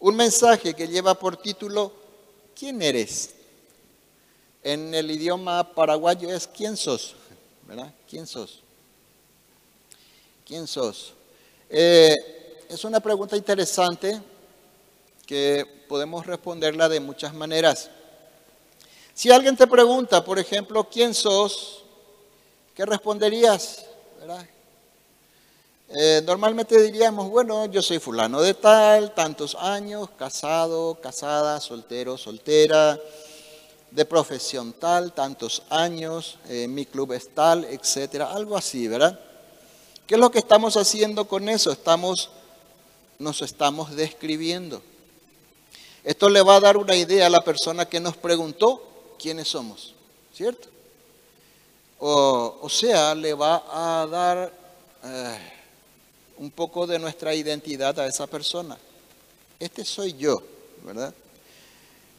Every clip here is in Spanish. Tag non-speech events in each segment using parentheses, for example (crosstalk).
un mensaje que lleva por título ¿Quién eres? En el idioma paraguayo es ¿Quién sos? ¿Verdad? ¿Quién sos? ¿Quién sos? Eh, es una pregunta interesante que podemos responderla de muchas maneras. Si alguien te pregunta, por ejemplo, ¿quién sos? ¿Qué responderías? Eh, normalmente diríamos, bueno, yo soy fulano de tal, tantos años, casado, casada, soltero, soltera, de profesión tal, tantos años, eh, mi club es tal, etcétera, algo así, ¿verdad? ¿Qué es lo que estamos haciendo con eso? Estamos, nos estamos describiendo. Esto le va a dar una idea a la persona que nos preguntó quiénes somos, ¿cierto? O, sea, le va a dar eh, un poco de nuestra identidad a esa persona. Este soy yo, ¿verdad?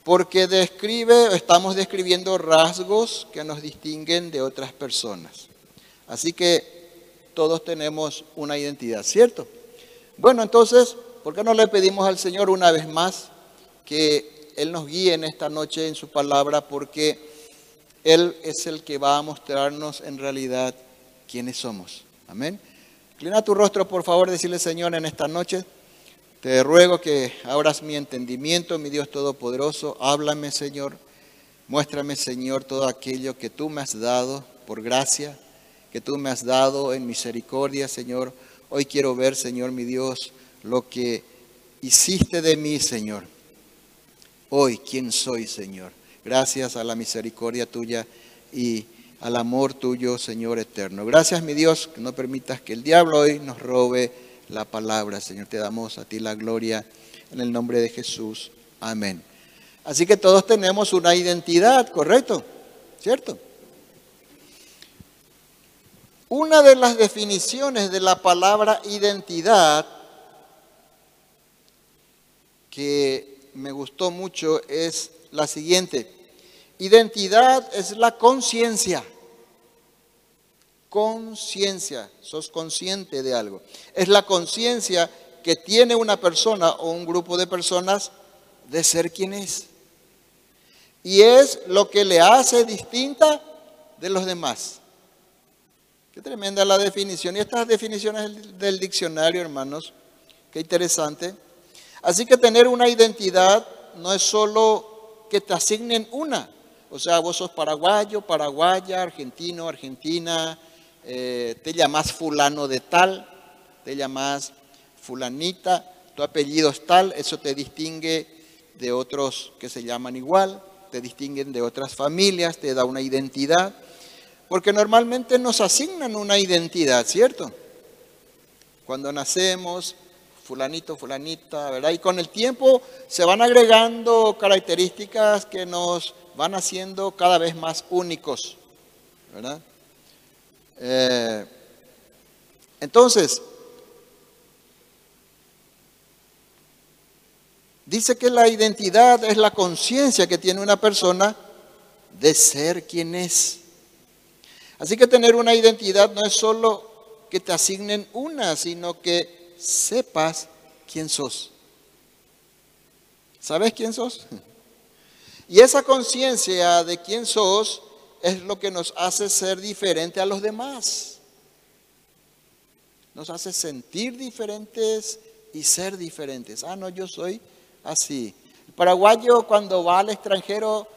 Porque describe, estamos describiendo rasgos que nos distinguen de otras personas. Así que todos tenemos una identidad, ¿cierto? Bueno, entonces, ¿por qué no le pedimos al Señor una vez más que Él nos guíe en esta noche en su palabra? Porque Él es el que va a mostrarnos en realidad quiénes somos. Amén. Inclina tu rostro, por favor, decirle, Señor, en esta noche. Te ruego que abras mi entendimiento, mi Dios Todopoderoso. Háblame, Señor. Muéstrame, Señor, todo aquello que tú me has dado por gracia, que tú me has dado en misericordia, Señor. Hoy quiero ver, Señor, mi Dios, lo que hiciste de mí, Señor. Hoy, ¿quién soy, Señor? Gracias a la misericordia tuya y al amor tuyo, Señor eterno. Gracias, mi Dios, que no permitas que el diablo hoy nos robe la palabra. Señor, te damos a ti la gloria en el nombre de Jesús. Amén. Así que todos tenemos una identidad, ¿correcto? ¿Cierto? Una de las definiciones de la palabra identidad que me gustó mucho es la siguiente. Identidad es la conciencia. Conciencia, sos consciente de algo. Es la conciencia que tiene una persona o un grupo de personas de ser quien es. Y es lo que le hace distinta de los demás. Qué tremenda la definición. Y estas definiciones del diccionario, hermanos, qué interesante. Así que tener una identidad no es solo que te asignen una, o sea, vos sos paraguayo, paraguaya, argentino, argentina, eh, te llamas fulano de tal, te llamas fulanita, tu apellido es tal, eso te distingue de otros que se llaman igual, te distinguen de otras familias, te da una identidad, porque normalmente nos asignan una identidad, ¿cierto? Cuando nacemos, fulanito, fulanita, ¿verdad? Y con el tiempo se van agregando características que nos van haciendo cada vez más únicos, ¿verdad? Eh, entonces, dice que la identidad es la conciencia que tiene una persona de ser quien es. Así que tener una identidad no es solo que te asignen una, sino que sepas quién sos. ¿Sabes quién sos? (laughs) Y esa conciencia de quién sos es lo que nos hace ser diferente a los demás. Nos hace sentir diferentes y ser diferentes. Ah, no, yo soy así. El paraguayo cuando va al extranjero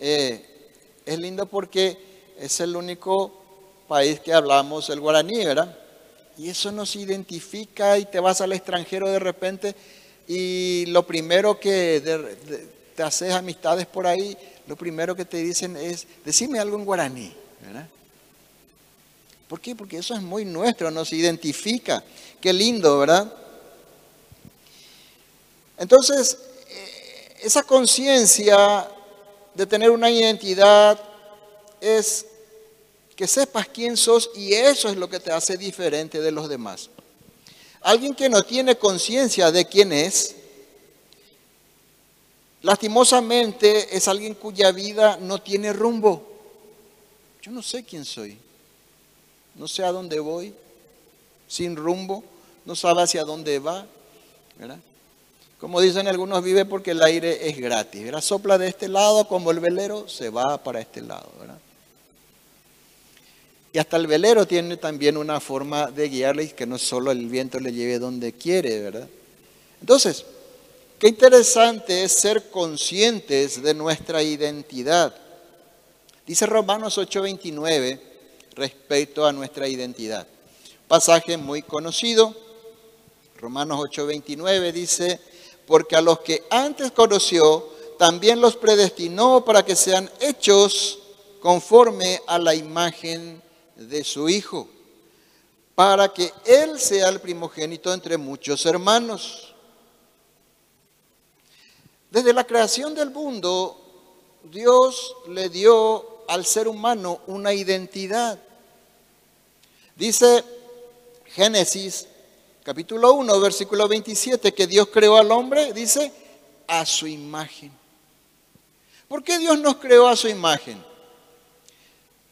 eh, es lindo porque es el único país que hablamos el guaraní, ¿verdad? Y eso nos identifica y te vas al extranjero de repente y lo primero que te haces amistades por ahí, lo primero que te dicen es, decime algo en guaraní, ¿verdad? ¿Por qué? Porque eso es muy nuestro, nos identifica. Qué lindo, ¿verdad? Entonces, eh, esa conciencia de tener una identidad es que sepas quién sos y eso es lo que te hace diferente de los demás. Alguien que no tiene conciencia de quién es, Lastimosamente es alguien cuya vida no tiene rumbo. Yo no sé quién soy. No sé a dónde voy. Sin rumbo. No sabe hacia dónde va. Como dicen algunos, vive porque el aire es gratis. ¿verdad? Sopla de este lado como el velero, se va para este lado. ¿verdad? Y hasta el velero tiene también una forma de guiarle que no solo el viento le lleve donde quiere, ¿verdad? Entonces, qué interesante es ser conscientes de nuestra identidad. Dice Romanos 8:29 respecto a nuestra identidad. Pasaje muy conocido. Romanos 8:29 dice, porque a los que antes conoció, también los predestinó para que sean hechos conforme a la imagen de su Hijo, para que Él sea el primogénito entre muchos hermanos. Desde la creación del mundo, Dios le dio al ser humano una identidad. Dice Génesis capítulo 1, versículo 27, que Dios creó al hombre, dice, a su imagen. ¿Por qué Dios nos creó a su imagen?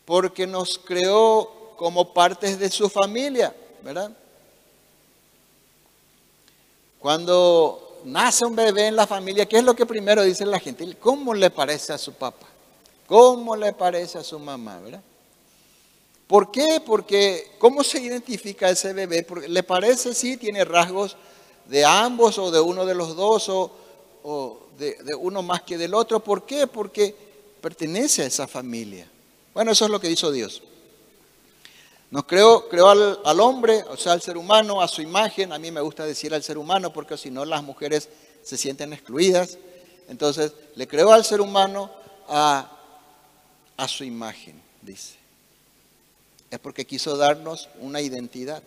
porque nos creó como partes de su familia, ¿verdad? Cuando nace un bebé en la familia, ¿qué es lo que primero dice la gente? ¿Cómo le parece a su papá? ¿Cómo le parece a su mamá? ¿verdad? ¿Por qué? Porque ¿cómo se identifica ese bebé? Porque le parece, sí, tiene rasgos de ambos o de uno de los dos o, de, de, uno más que del otro. ¿Por qué? Porque pertenece a esa familia. Bueno, eso es lo que hizo Dios. Nos creó, creó al, hombre, o sea, al ser humano, a su imagen. A mí me gusta decir al ser humano porque si no las mujeres se sienten excluidas. Entonces, le creó al ser humano a, a su imagen, dice. Es porque quiso darnos una identidad.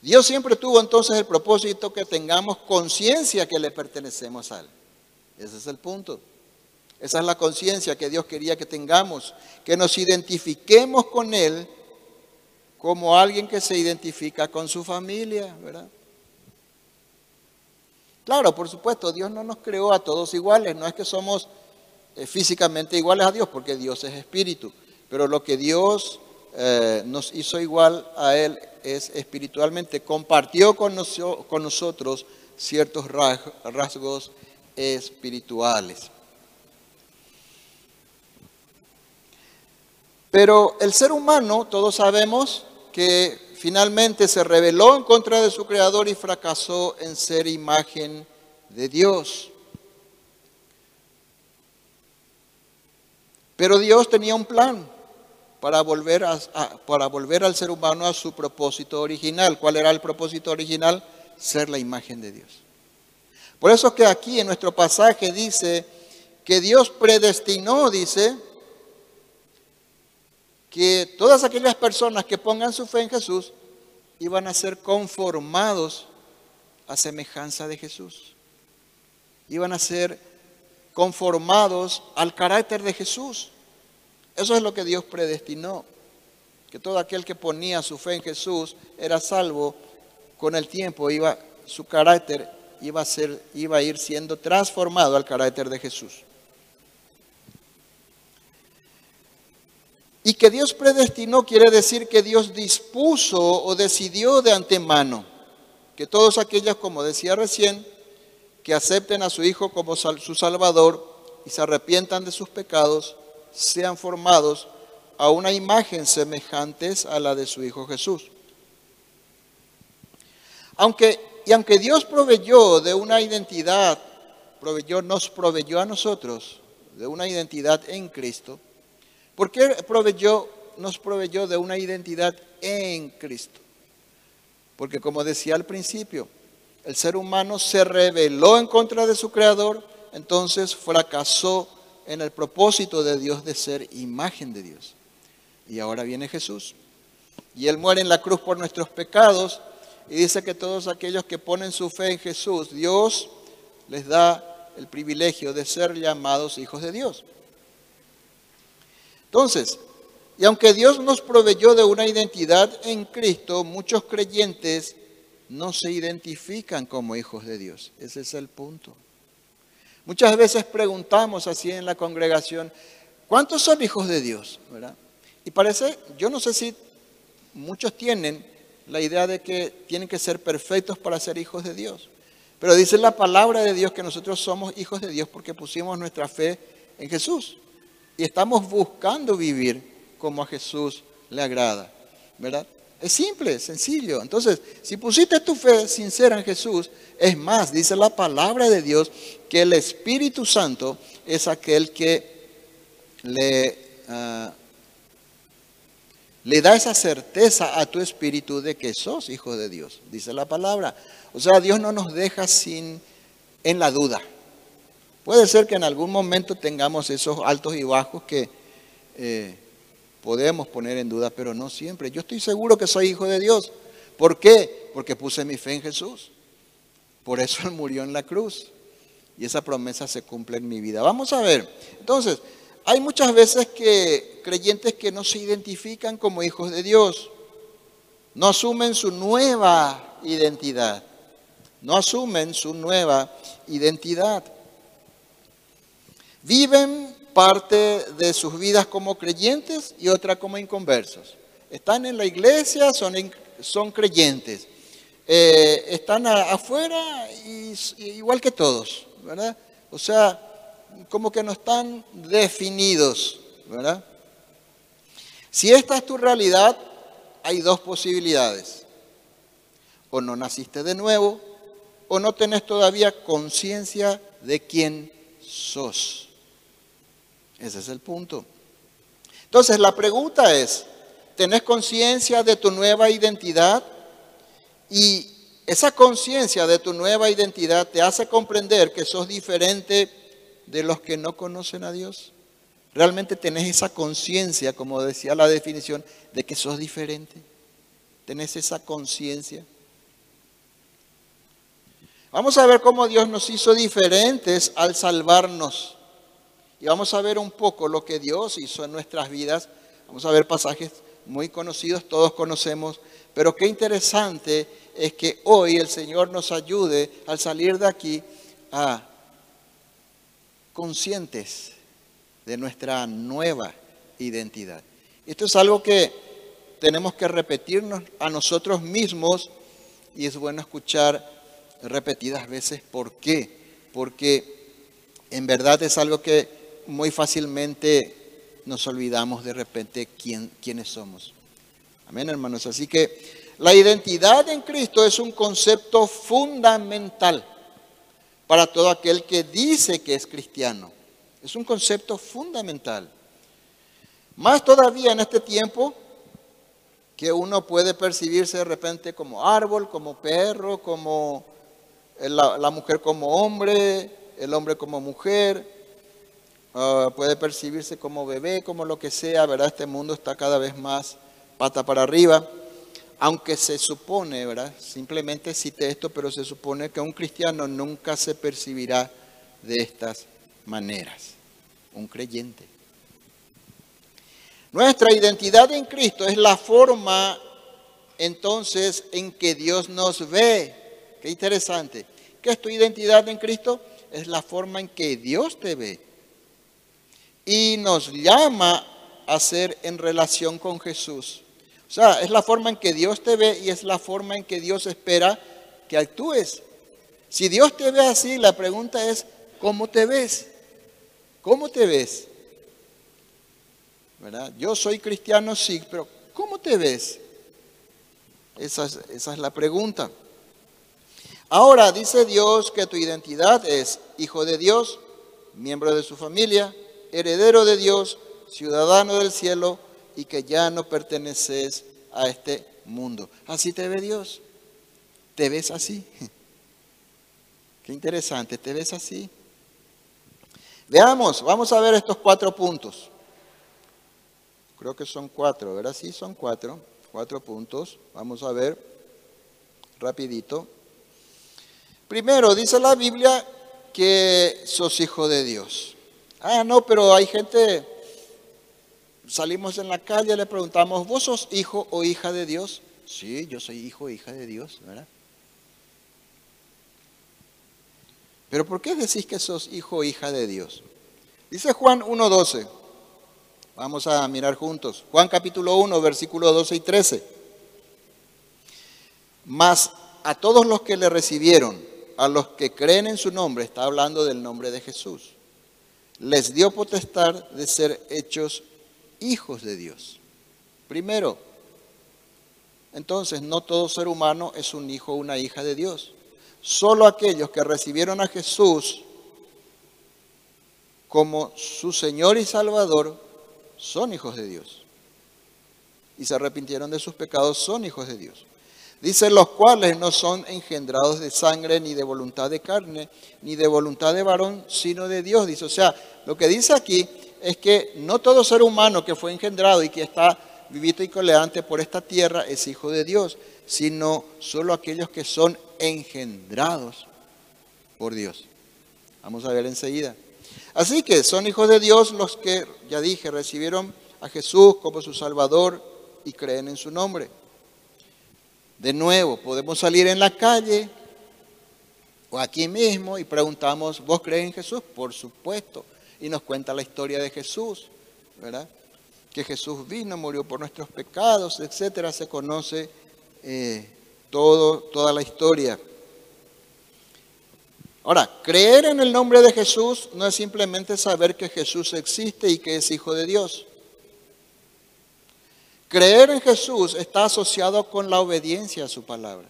Dios siempre tuvo entonces el propósito que tengamos conciencia que le pertenecemos a Él. Ese es el punto. Esa es la conciencia que Dios quería que tengamos, que nos identifiquemos con Él como alguien que se identifica con su familia, ¿verdad? Claro, por supuesto, Dios no nos creó a todos iguales, no es que somos eh, físicamente iguales a Dios, porque Dios es espíritu, pero lo que Dios eh, nos hizo igual a Él es espiritualmente, compartió con, con nosotros ciertos rasgos espirituales. Pero el ser humano, todos sabemos que finalmente se rebeló en contra de su creador y fracasó en ser imagen de Dios. Pero Dios tenía un plan para volver, para volver al ser humano a su propósito original. ¿Cuál era el propósito original? Ser la imagen de Dios. Por eso es que aquí en nuestro pasaje dice que Dios predestinó, dice, que todas aquellas personas que pongan su fe en Jesús iban a ser conformados a semejanza de Jesús. Iban a ser conformados al carácter de Jesús. Eso es lo que Dios predestinó, que todo aquel que ponía su fe en Jesús era salvo, con el tiempo iba su carácter iba a ser iba a ir siendo transformado al carácter de Jesús. Y que Dios predestinó quiere decir que Dios dispuso o decidió de antemano que todos aquellos, como decía recién, que acepten a su Hijo como su Salvador y se arrepientan de sus pecados, sean formados a una imagen semejantes a la de su Hijo Jesús. Aunque, y aunque Dios proveyó de una identidad, proveyó, nos proveyó a nosotros de una identidad en Cristo, ¿Por qué proveyó, nos proveyó de una identidad en Cristo? Porque como decía al principio, el ser humano se rebeló en contra de su creador, entonces fracasó en el propósito de Dios de ser imagen de Dios. Y ahora viene Jesús. Y Él muere en la cruz por nuestros pecados y dice que todos aquellos que ponen su fe en Jesús, Dios les da el privilegio de ser llamados hijos de Dios. Entonces, y aunque Dios nos proveyó de una identidad en Cristo, muchos creyentes no se identifican como hijos de Dios. Ese es el punto. Muchas veces preguntamos así en la congregación, ¿cuántos son hijos de Dios? Y parece, yo no sé si muchos tienen la idea de que tienen que ser perfectos para ser hijos de Dios. Pero dice la palabra de Dios que nosotros somos hijos de Dios porque pusimos nuestra fe en Jesús. Y estamos buscando vivir como a Jesús le agrada. ¿Verdad? Es simple, sencillo. Entonces, si pusiste tu fe sincera en Jesús, es más, dice la palabra de Dios que el Espíritu Santo es aquel que le, ah, le da esa certeza a tu espíritu de que sos hijo de Dios, dice la palabra. O sea, Dios no nos deja sin en la duda. Puede ser que en algún momento tengamos esos altos y bajos que eh, podemos poner en duda, pero no siempre. Yo estoy seguro que soy hijo de Dios. ¿Por qué? Porque puse mi fe en Jesús. Por eso Él murió en la cruz. Y esa promesa se cumple en mi vida. Vamos a ver. Entonces, hay muchas veces que creyentes que no se identifican como hijos de Dios. No asumen su nueva identidad no asumen su nueva identidad. Viven parte de sus vidas como creyentes y otra como inconversos. Están en la iglesia, son, son creyentes. Eh, están afuera y, igual que todos, ¿verdad? O sea, como que no están definidos, ¿verdad? Si esta es tu realidad, hay dos posibilidades. O no naciste de nuevo, o no tenés todavía conciencia de quién sos. Ese es el punto. Entonces la pregunta es, ¿tenés conciencia de tu nueva identidad? Y esa conciencia de tu nueva identidad te hace comprender que sos diferente de los que no conocen a Dios. Realmente tenés esa conciencia, como decía la definición, de que sos diferente. Tenés esa conciencia. Vamos a ver cómo Dios nos hizo diferentes al salvarnos. Y vamos a ver un poco lo que Dios hizo en nuestras vidas. Vamos a ver pasajes muy conocidos, todos conocemos, pero qué interesante es que hoy el Señor nos ayude al salir de aquí a conscientes de nuestra nueva identidad. Esto es algo que tenemos que repetirnos a nosotros mismos y es bueno escuchar repetidas veces. ¿Por qué? Porque en verdad es algo que muy fácilmente nos olvidamos de repente quién, quiénes somos. Amén, hermanos. Así que la identidad en Cristo es un concepto fundamental para todo aquel que dice que es cristiano. Es un concepto fundamental. Más todavía en este tiempo que uno puede percibirse de repente como árbol, como perro, como la, mujer como hombre, el hombre como mujer, ah, puede percibirse como bebé, como lo que sea, ¿verdad? Este mundo está cada vez más pata para arriba, aunque se supone, ¿verdad? Simplemente cite esto, pero se supone que un cristiano nunca se percibirá de estas maneras, un creyente. Nuestra identidad en Cristo es la forma entonces en que Dios nos ve. Qué interesante. ¿Qué es tu identidad en Cristo? Es la forma en que Dios te ve. Y nos llama a ser en relación con Jesús. O sea, es la forma en que Dios te ve y es la forma en que Dios espera que actúes. Si Dios te ve así, la pregunta es, ¿cómo te ves? ¿Cómo te ves? ¿Verdad? Yo soy cristiano, sí, pero ¿cómo te ves? Esa es, esa es la pregunta. Ahora dice Dios que tu identidad es hijo de Dios, miembro de su familia, heredero de Dios, ciudadano del cielo y que ya no perteneces a este mundo. Así te ve Dios. ¿Te ves así? (laughs) Qué interesante, ¿te ves así? Veamos, vamos a ver estos cuatro puntos. Creo que son cuatro, ¿verdad? Sí, son cuatro, cuatro puntos. Vamos a ver rapidito. Primero, dice la Biblia que sos hijo de Dios. Ah, no, pero hay gente, salimos en la calle, le preguntamos, ¿vos sos hijo o hija de Dios? Sí, yo soy hijo o hija de Dios, ¿verdad? Pero ¿por qué decís que sos hijo o hija de Dios? Dice Juan 1.12. Vamos a mirar juntos. Juan capítulo 1, versículo 12 y 13. Mas a todos los que le recibieron, a los que creen en su nombre, está hablando del nombre de Jesús, les dio potestad de ser hechos hijos de Dios. Primero, entonces no todo ser humano es un hijo o una hija de Dios. Solo aquellos que recibieron a Jesús como su Señor y Salvador son hijos de Dios. Y se arrepintieron de sus pecados son hijos de Dios. Dice, los cuales no son engendrados de sangre, ni de voluntad de carne, ni de voluntad de varón, sino de Dios. Dice, o sea, lo que dice aquí es que no todo ser humano que fue engendrado y que está vivito y coleante por esta tierra es hijo de Dios, sino solo aquellos que son engendrados por Dios. Vamos a ver enseguida. Así que son hijos de Dios los que, ya dije, recibieron a Jesús como su Salvador y creen en su nombre. De nuevo, podemos salir en la calle o aquí mismo y preguntamos, ¿vos crees en Jesús? Por supuesto. Y nos cuenta la historia de Jesús, ¿verdad? Que Jesús vino, murió por nuestros pecados, etcétera. Se conoce eh, todo, toda la historia. Ahora, creer en el nombre de Jesús no es simplemente saber que Jesús existe y que es Hijo de Dios. Creer en Jesús está asociado con la obediencia a su palabra.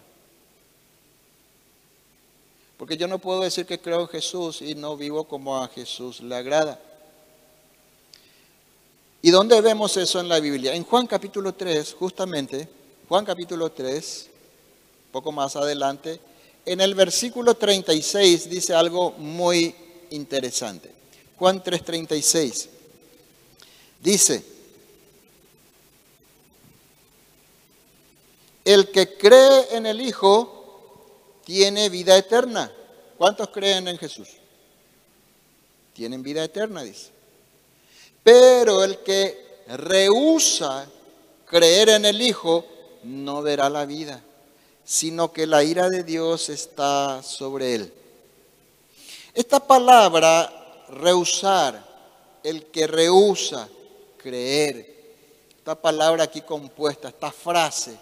Porque yo no puedo decir que creo en Jesús y no vivo como a Jesús le agrada. ¿Y dónde vemos eso en la Biblia? En Juan capítulo 3, justamente, Juan capítulo 3, poco más adelante, en el versículo 36 dice algo muy interesante. Juan 3:36 dice, El que cree en el Hijo tiene vida eterna. ¿Cuántos creen en Jesús? Tienen vida eterna, dice. Pero el que rehúsa creer en el Hijo no verá la vida, sino que la ira de Dios está sobre él. Esta palabra, rehusar, el que rehúsa creer, esta palabra aquí compuesta, esta frase,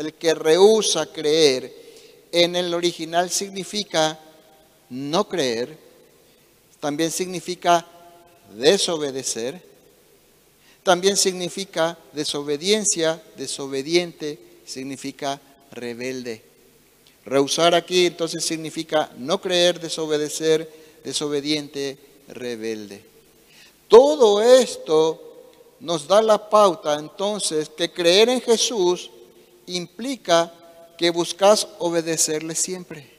el que rehúsa creer, en el original significa no creer, también significa desobedecer, también significa desobediencia, desobediente, significa rebelde. Rehusar aquí entonces significa no creer, desobedecer, desobediente, rebelde. Todo esto nos da la pauta entonces que creer en Jesús implica que buscas obedecerle siempre.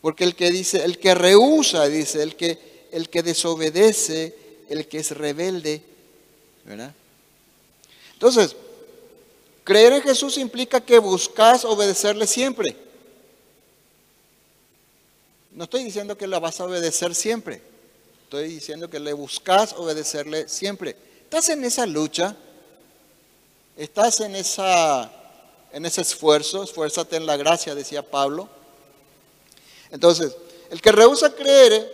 Porque el que dice, el que rehúsa, dice, el que, el que desobedece, el que es rebelde, ¿verdad? Entonces, creer en Jesús implica que buscas obedecerle siempre. No estoy diciendo que la vas a obedecer siempre. Estoy diciendo que le buscas obedecerle siempre. Estás en esa lucha Estás en, esa, ese esfuerzo, esfuérzate en la gracia, decía Pablo. Entonces, el que rehúsa creer,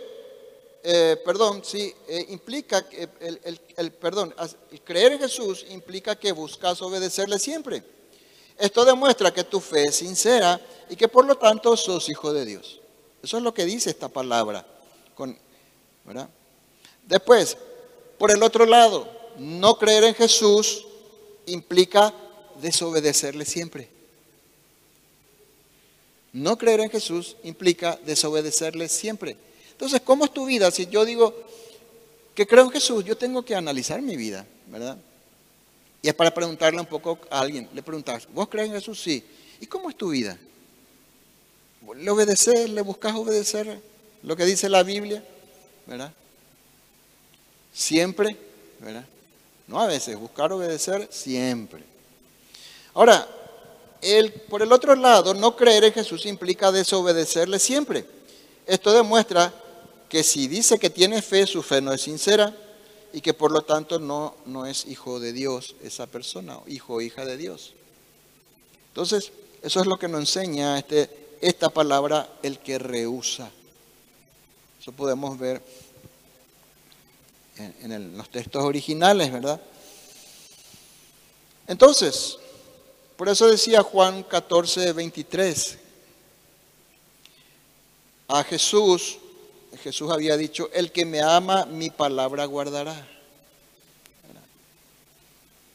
eh, perdón, sí, eh, implica, el, el, perdón, creer en Jesús implica que buscas obedecerle siempre. Esto demuestra que tu fe es sincera y que por lo tanto sos hijo de Dios. Eso es lo que dice esta palabra. Después, por el otro lado, no creer en Jesús implica desobedecerle siempre. No creer en Jesús implica desobedecerle siempre. Entonces, ¿cómo es tu vida? Si yo digo que creo en Jesús, yo tengo que analizar mi vida, ¿verdad? Y es para preguntarle un poco a alguien. Le preguntas, ¿vos crees en Jesús? Sí. ¿Y cómo es tu vida? ¿Le obedeces? ¿Le buscas obedecer lo que dice la Biblia? ¿Verdad? Siempre, ¿verdad? No a veces, buscar obedecer siempre. Ahora, el, por el otro lado, no creer en Jesús implica desobedecerle siempre. Esto demuestra que si dice que tiene fe, su fe no es sincera y que por lo tanto no, no es hijo de Dios esa persona, hijo o hija de Dios. Entonces, eso es lo que nos enseña este, esta palabra, el que rehúsa. Eso podemos ver en, los textos originales, ¿verdad? Entonces, por eso decía Juan 14, 23, a Jesús, Jesús había dicho, el que me ama, mi palabra guardará.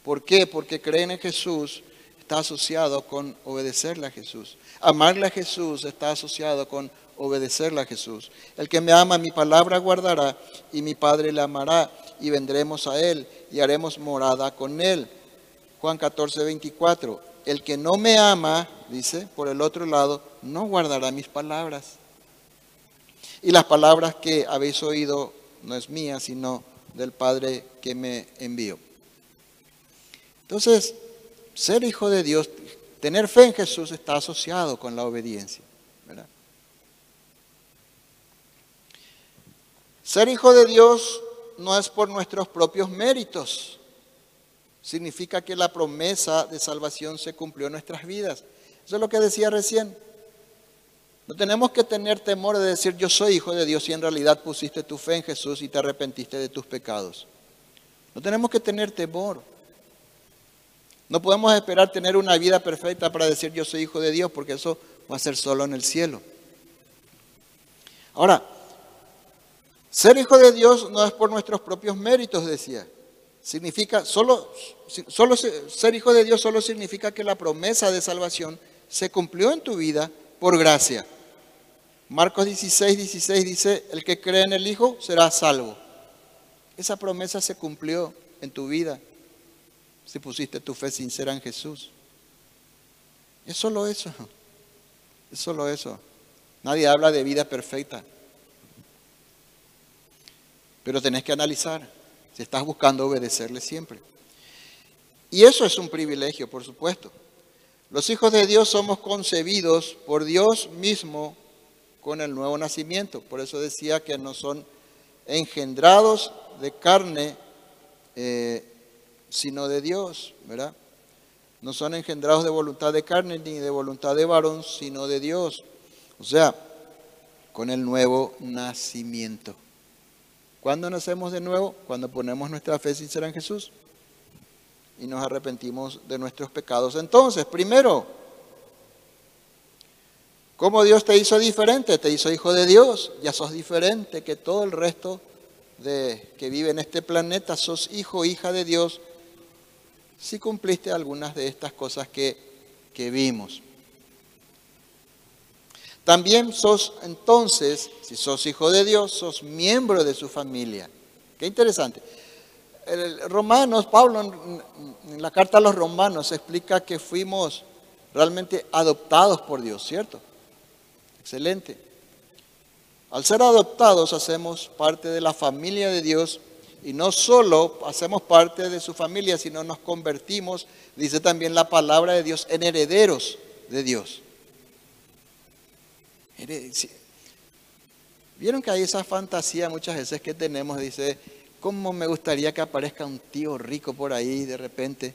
¿Por qué? Porque creen en Jesús está asociado con obedecerle a Jesús. Amarle a Jesús está asociado con obedecerle a Jesús. El que me ama, mi palabra guardará y mi Padre le amará y vendremos a él y haremos morada con él. Juan 14, 24. El que no me ama, dice, por el otro lado, no guardará mis palabras. Y las palabras que habéis oído no es mía, sino del Padre que me envió. Entonces, ser hijo de Dios, tener fe en Jesús está asociado con la obediencia. Ser hijo de Dios no es por nuestros propios méritos. Significa que la promesa de salvación se cumplió en nuestras vidas. Eso es lo que decía recién. No tenemos que tener temor de decir yo soy hijo de Dios si en realidad pusiste tu fe en Jesús y te arrepentiste de tus pecados. No tenemos que tener temor. No podemos esperar tener una vida perfecta para decir yo soy hijo de Dios porque eso va a ser solo en el cielo. Ahora, ser hijo de Dios no es por nuestros propios méritos, decía. Significa, solo, solo ser hijo de Dios solo significa que la promesa de salvación se cumplió en tu vida por gracia. Marcos 16, 16 dice, el que cree en el Hijo será salvo. Esa promesa se cumplió en tu vida si pusiste tu fe sincera en Jesús. Es solo eso. Es solo eso. Nadie habla de vida perfecta. Pero tenés que analizar si estás buscando obedecerle siempre. Y eso es un privilegio, por supuesto. Los hijos de Dios somos concebidos por Dios mismo con el nuevo nacimiento. Por eso decía que no son engendrados de carne, eh, sino de Dios, ¿verdad? No son engendrados de voluntad de carne ni de voluntad de varón, sino de Dios. O sea, con el nuevo nacimiento. ¿Cuándo nacemos de nuevo? Cuando ponemos nuestra fe sincera en Jesús y nos arrepentimos de nuestros pecados. Entonces, primero, ¿cómo Dios te hizo diferente? Te hizo hijo de Dios, ya sos diferente que todo el resto de que vive en este planeta, sos hijo, hija de Dios, si cumpliste algunas de estas cosas que, que vimos. También sos entonces, si sos hijo de Dios, sos miembro de su familia. Qué interesante. El Romanos, Pablo en la carta a los romanos explica que fuimos realmente adoptados por Dios, ¿cierto? Excelente. Al ser adoptados hacemos parte de la familia de Dios y no solo hacemos parte de su familia, sino nos convertimos, dice también la palabra de Dios, en herederos de Dios. Vieron que hay esa fantasía muchas veces que tenemos, dice, ¿cómo me gustaría que aparezca un tío rico por ahí de repente?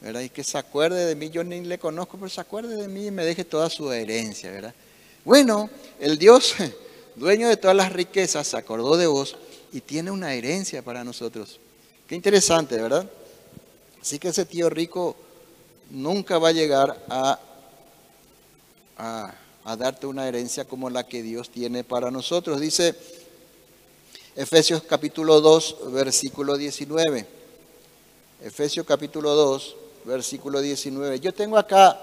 ¿verdad? Y que se acuerde de mí, yo ni le conozco, pero se acuerde de mí y me deje toda su herencia, ¿verdad? Bueno, el Dios, (laughs) dueño de todas las riquezas, se acordó de vos y tiene una herencia para nosotros. Qué interesante, ¿verdad? Así que ese tío rico nunca va a llegar a, a a darte una herencia como la que Dios tiene para nosotros. Dice Efesios capítulo 2, versículo 19. Efesios capítulo 2, versículo 19. Yo tengo acá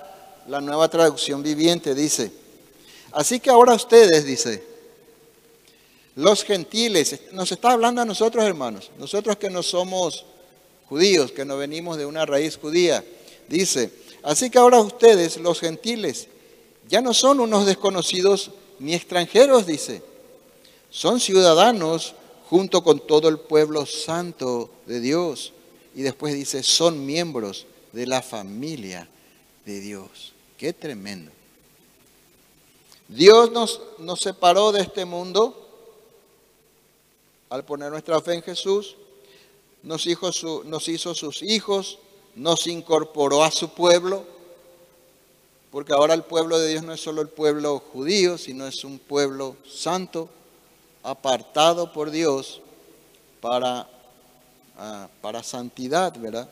la nueva traducción viviente, dice. Así que ahora ustedes, dice, los gentiles, nos está hablando a nosotros hermanos, nosotros que no somos judíos, que no venimos de una raíz judía, dice, así que ahora ustedes, los gentiles, ya no son unos desconocidos ni extranjeros, dice. Son ciudadanos junto con todo el pueblo santo de Dios. Y después dice, son miembros de la familia de Dios. Qué tremendo. Dios nos, nos separó de este mundo al poner nuestra fe en Jesús. Nos hizo, nos hizo sus hijos, nos incorporó a su pueblo porque ahora el pueblo de Dios no es solo el pueblo judío, sino es un pueblo santo, apartado por Dios para, ah, para santidad, ¿verdad?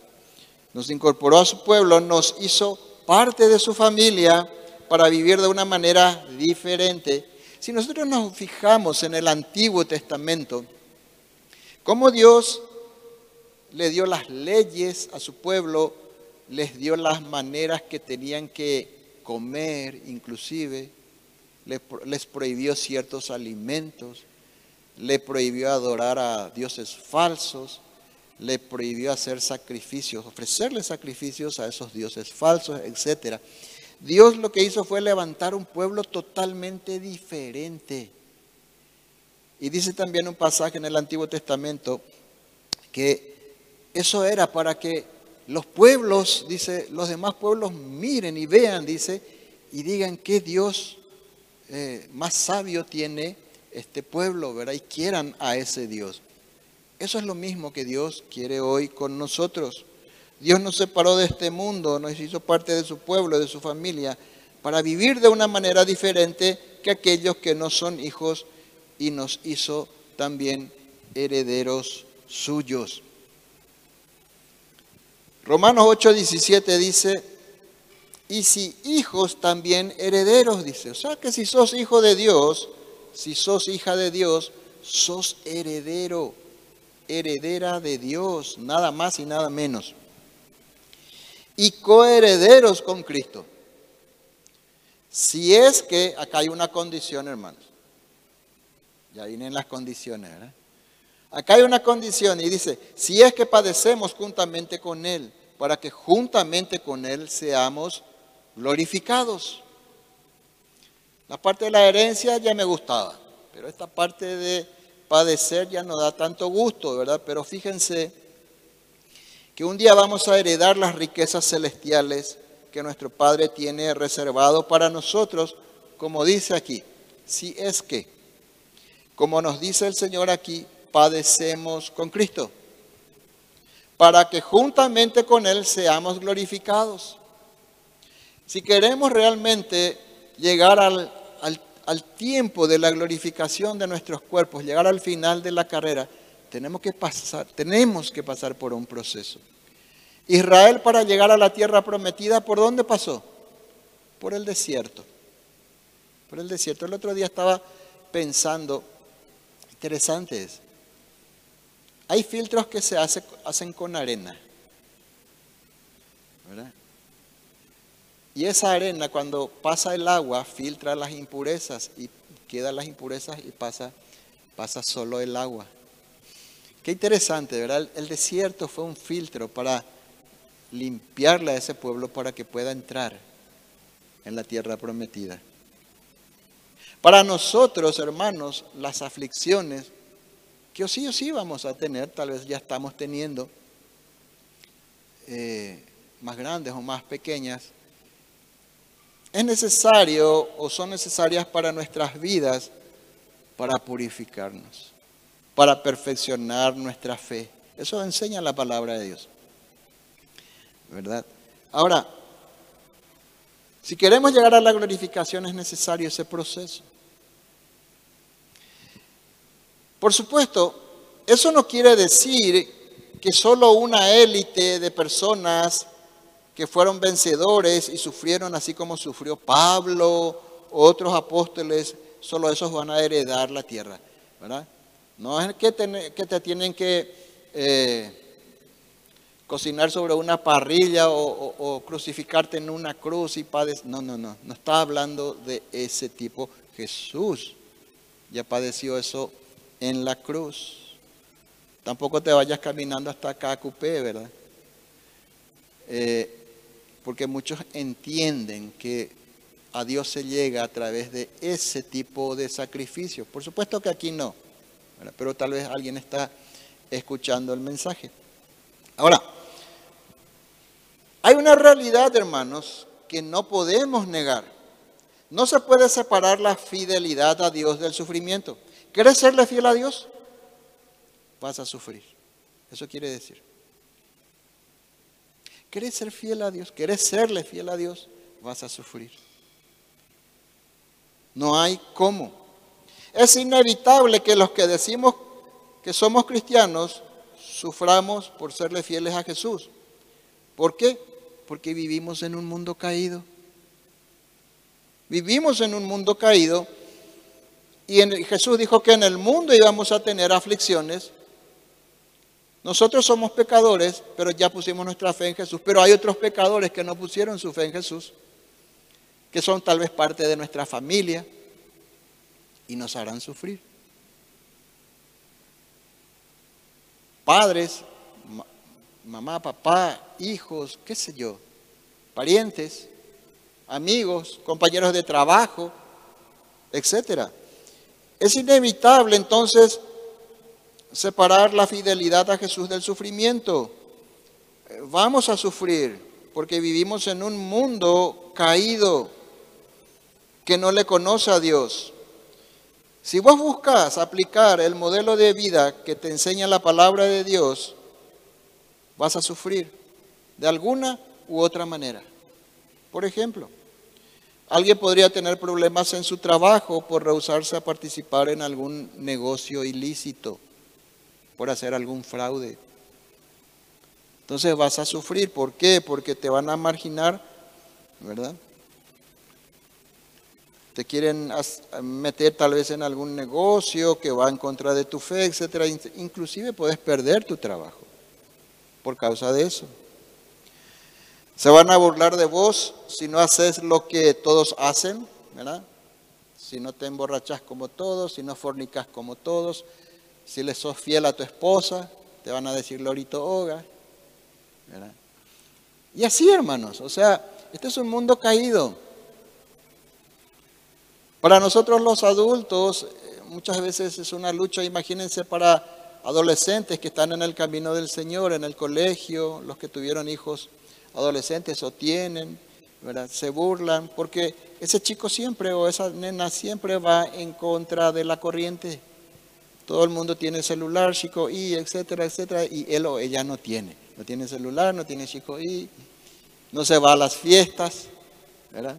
Nos incorporó a su pueblo, nos hizo parte de su familia para vivir de una manera diferente, si nosotros nos fijamos en el Antiguo Testamento, cómo Dios le dio las leyes a su pueblo, les dio las maneras que tenían que comer, inclusive, les prohibió ciertos alimentos, le prohibió adorar a dioses falsos, le prohibió hacer sacrificios, ofrecerle sacrificios a esos dioses falsos, etc. Dios lo que hizo fue levantar un pueblo totalmente diferente. Y dice también un pasaje en el Antiguo Testamento que eso era para que los pueblos, dice, los demás pueblos miren y vean, dice, y digan qué Dios eh, más sabio tiene este pueblo, ¿verdad? Y quieran a ese Dios. Eso es lo mismo que Dios quiere hoy con nosotros. Dios nos separó de este mundo, nos hizo parte de su pueblo, de su familia, para vivir de una manera diferente que aquellos que no son hijos y nos hizo también herederos suyos. Romanos 8:17 dice, y si hijos también herederos, dice. O sea que si sos hijo de Dios, si sos hija de Dios, sos heredero, heredera de Dios, nada más y nada menos. Y coherederos con Cristo. Si es que, acá hay una condición, hermanos. Ya vienen las condiciones, ¿verdad? Acá hay una condición y dice, si es que padecemos juntamente con Él, para que juntamente con Él seamos glorificados. La parte de la herencia ya me gustaba, pero esta parte de padecer ya no da tanto gusto, ¿verdad? Pero fíjense que un día vamos a heredar las riquezas celestiales que nuestro Padre tiene reservado para nosotros, como dice aquí, si es que, como nos dice el Señor aquí, padecemos con Cristo, para que juntamente con Él seamos glorificados. Si queremos realmente llegar al, tiempo de la glorificación de nuestros cuerpos, llegar al final de la carrera, tenemos que pasar, tenemos que pasar por un proceso. Israel para llegar a la tierra prometida, ¿por dónde pasó? Por el desierto. Por el desierto. El otro día estaba pensando, interesante es, hay filtros que se hacen con arena. ¿verdad? Y esa arena cuando pasa el agua filtra las impurezas y quedan las impurezas y pasa, pasa solo el agua. Qué interesante, ¿verdad? El desierto fue un filtro para limpiarle a ese pueblo para que pueda entrar en la tierra prometida. Para nosotros, hermanos, las aflicciones que sí o sí vamos a tener, tal vez ya estamos teniendo, eh, más grandes o más pequeñas, es necesario o son necesarias para nuestras vidas para purificarnos, para perfeccionar nuestra fe. Eso enseña la palabra de Dios. ¿Verdad? Ahora, si queremos llegar a la glorificación es necesario ese proceso. Por supuesto, eso no quiere decir que solo una élite de personas que fueron vencedores y sufrieron así como sufrió Pablo, otros apóstoles, solo esos van a heredar la tierra, ¿verdad? No es que te, que te tienen que eh, cocinar sobre una parrilla o, crucificarte en una cruz y padecer. No, no, no, no está hablando de ese tipo. Jesús ya padeció eso en la cruz. Tampoco te vayas caminando hasta acá, Cupé, ¿verdad? Eh, porque muchos entienden que a Dios se llega a través de ese tipo de sacrificio. Por supuesto que aquí no, pero tal vez alguien está escuchando el mensaje. Ahora, hay una realidad, hermanos, que no podemos negar. No se puede separar la fidelidad a Dios del sufrimiento. ¿Quieres serle fiel a Dios? Vas a sufrir. Eso quiere decir. ¿Quieres ser fiel a Dios? ¿Quieres serle fiel a Dios? Vas a sufrir. No hay cómo. Es inevitable que los que decimos que somos cristianos suframos por serle fieles a Jesús. ¿Por qué? Porque vivimos en un mundo caído. Vivimos en un mundo caído Y Jesús dijo que en el mundo íbamos a tener aflicciones. Nosotros somos pecadores, pero ya pusimos nuestra fe en Jesús. Pero hay otros pecadores que no pusieron su fe en Jesús, que son tal vez parte de nuestra familia y nos harán sufrir. Padres, mamá, papá, hijos, qué sé yo, parientes, amigos, compañeros de trabajo, etcétera. Es inevitable entonces separar la fidelidad a Jesús del sufrimiento. Vamos a sufrir porque vivimos en un mundo caído que no le conoce a Dios. Si vos buscas aplicar el modelo de vida que te enseña la palabra de Dios, vas a sufrir de alguna u otra manera. Por ejemplo, Alguien podría tener problemas en su trabajo por rehusarse a participar en algún negocio ilícito, por hacer algún fraude. Entonces vas a sufrir. ¿Por qué? Porque te van a marginar, ¿verdad? Te quieren meter tal vez en algún negocio que va en contra de tu fe, etcétera. Inclusive puedes perder tu trabajo por causa de eso. Se van a burlar de vos si no haces lo que todos hacen, ¿verdad? Si no te emborrachas como todos, si no fornicas como todos, si le sos fiel a tu esposa, te van a decir lorito hoga, ¿verdad? Y así, hermanos, o sea, este es un mundo caído. Para nosotros los adultos, eh, muchas veces es una lucha, imagínense para adolescentes que están en el camino del Señor, en el colegio, los que tuvieron hijos adolescentes o tienen, ¿verdad? se burlan, porque ese chico siempre o esa nena siempre va en contra de la corriente. Todo el mundo tiene celular, chico y, etcétera, etcétera, y él o ella no tiene. No tiene celular, no tiene chico y, no se va a las fiestas, ¿verdad?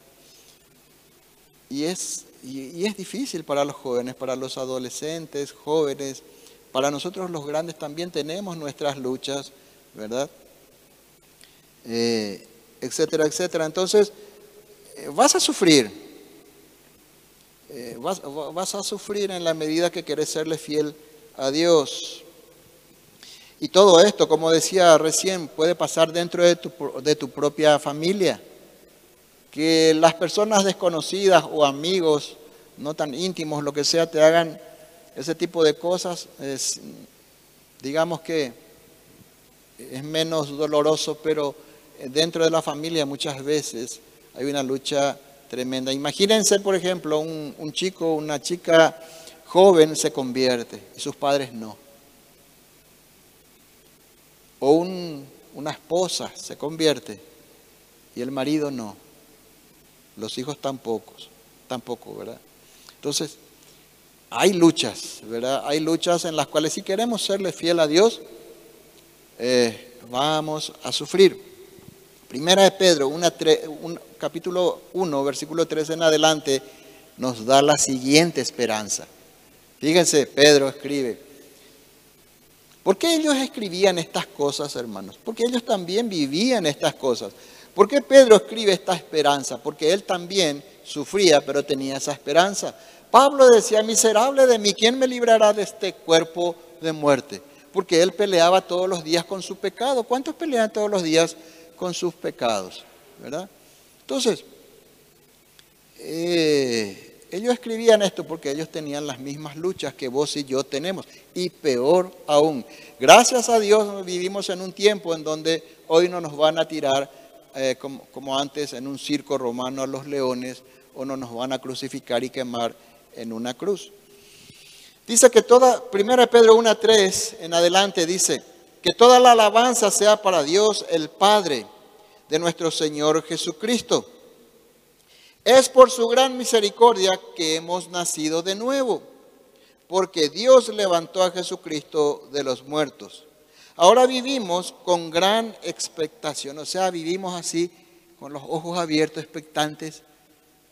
Y es, y es difícil para los jóvenes, para los adolescentes, jóvenes, para nosotros los grandes también tenemos nuestras luchas, ¿verdad? Eh, etcétera, etcétera. Entonces, eh, vas a sufrir. Eh, vas, a sufrir en la medida que quieres serle fiel a Dios. Y todo esto, como decía recién, puede pasar dentro de tu, de tu propia familia. Que las personas desconocidas o amigos, no tan íntimos, lo que sea, te hagan ese tipo de cosas, digamos que es menos doloroso, pero dentro de la familia muchas veces hay una lucha tremenda. Imagínense, por ejemplo, un, un chico, una chica joven se convierte y sus padres no. O una esposa se convierte y el marido no. Los hijos tampoco, tampoco, ¿verdad? Entonces, hay luchas, ¿verdad? Hay luchas en las cuales si queremos serle fiel a Dios, eh, vamos a sufrir. Primera de Pedro, capítulo 1, versículo 3 en adelante, nos da la siguiente esperanza. Fíjense, Pedro escribe. ¿Por qué ellos escribían estas cosas, hermanos? Porque ellos también vivían estas cosas. ¿Por qué Pedro escribe esta esperanza? Porque él también sufría, pero tenía esa esperanza. Pablo decía, miserable de mí, ¿quién me librará de este cuerpo de muerte? Porque él peleaba todos los días con su pecado. ¿Cuántos pelean todos los días con sus pecados, ¿verdad? Entonces, eh, ellos escribían esto porque ellos tenían las mismas luchas que vos y yo tenemos, y peor aún. Gracias a Dios vivimos en un tiempo en donde hoy no nos van a tirar eh, como, como antes en un circo romano a los leones, o no nos van a crucificar y quemar en una cruz. Dice que toda, 1 Pedro 1.3 en adelante dice, que toda la alabanza sea para Dios el Padre de nuestro Señor Jesucristo. Es por su gran misericordia que hemos nacido de nuevo, porque Dios levantó a Jesucristo de los muertos. Ahora vivimos con gran expectación, o sea, vivimos así, con los ojos abiertos, expectantes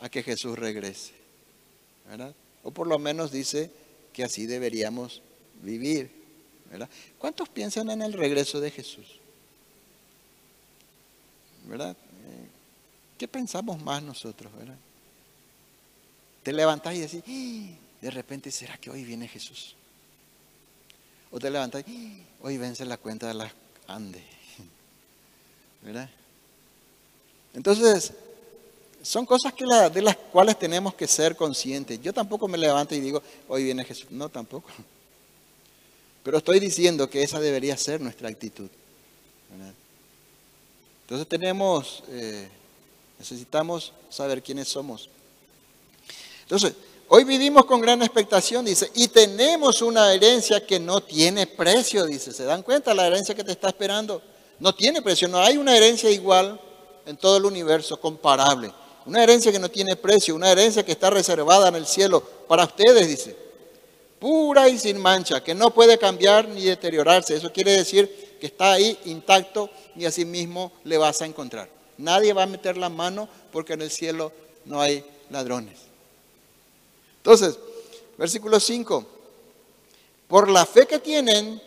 a que Jesús regrese. O por lo menos dice que así deberíamos vivir. ¿Cuántos piensan en el regreso de Jesús? ¿Verdad? Eh, ¿Qué pensamos más nosotros? ¿verdad? Te levantás y decís, ¡Ah! de repente, ¿será que hoy viene Jesús? O te levantas, y hoy vence la cuenta de las Andes. (laughs) ¿Verdad? Entonces, son cosas que de las cuales tenemos que ser conscientes. Yo tampoco me levanto y digo, hoy viene Jesús. No, tampoco. Pero estoy diciendo que esa debería ser nuestra actitud. Entonces tenemos, eh, necesitamos saber quiénes somos. Entonces, hoy vivimos con gran expectación, dice, y tenemos una herencia que no tiene precio, dice. ¿Se dan cuenta la herencia que te está esperando? No tiene precio, no hay una herencia igual en todo el universo, comparable. Una herencia que no tiene precio, una herencia que está reservada en el cielo para ustedes, dice. Pura y sin mancha, que no puede cambiar ni deteriorarse. Eso quiere decir que está ahí intacto y así mismo le vas a encontrar. Nadie va a meter la mano porque en el cielo no hay ladrones. Entonces, versículo 5. Por la fe que tienen,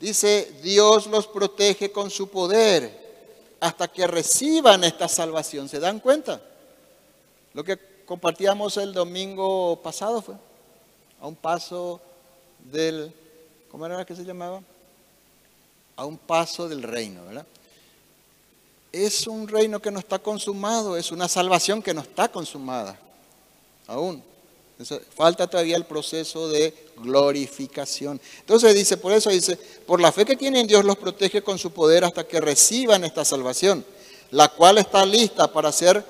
dice, Dios los protege con su poder hasta que reciban esta salvación. ¿Se dan cuenta? Lo que compartíamos el domingo pasado fue a un paso del, ¿cómo era que se llamaba? A un paso del reino, ¿verdad? Es un reino que no está consumado, es una salvación que no está consumada aún. Falta todavía el proceso de glorificación. Entonces dice, por eso dice, por la fe que tienen Dios los protege con su poder hasta que reciban esta salvación, la cual está lista para ser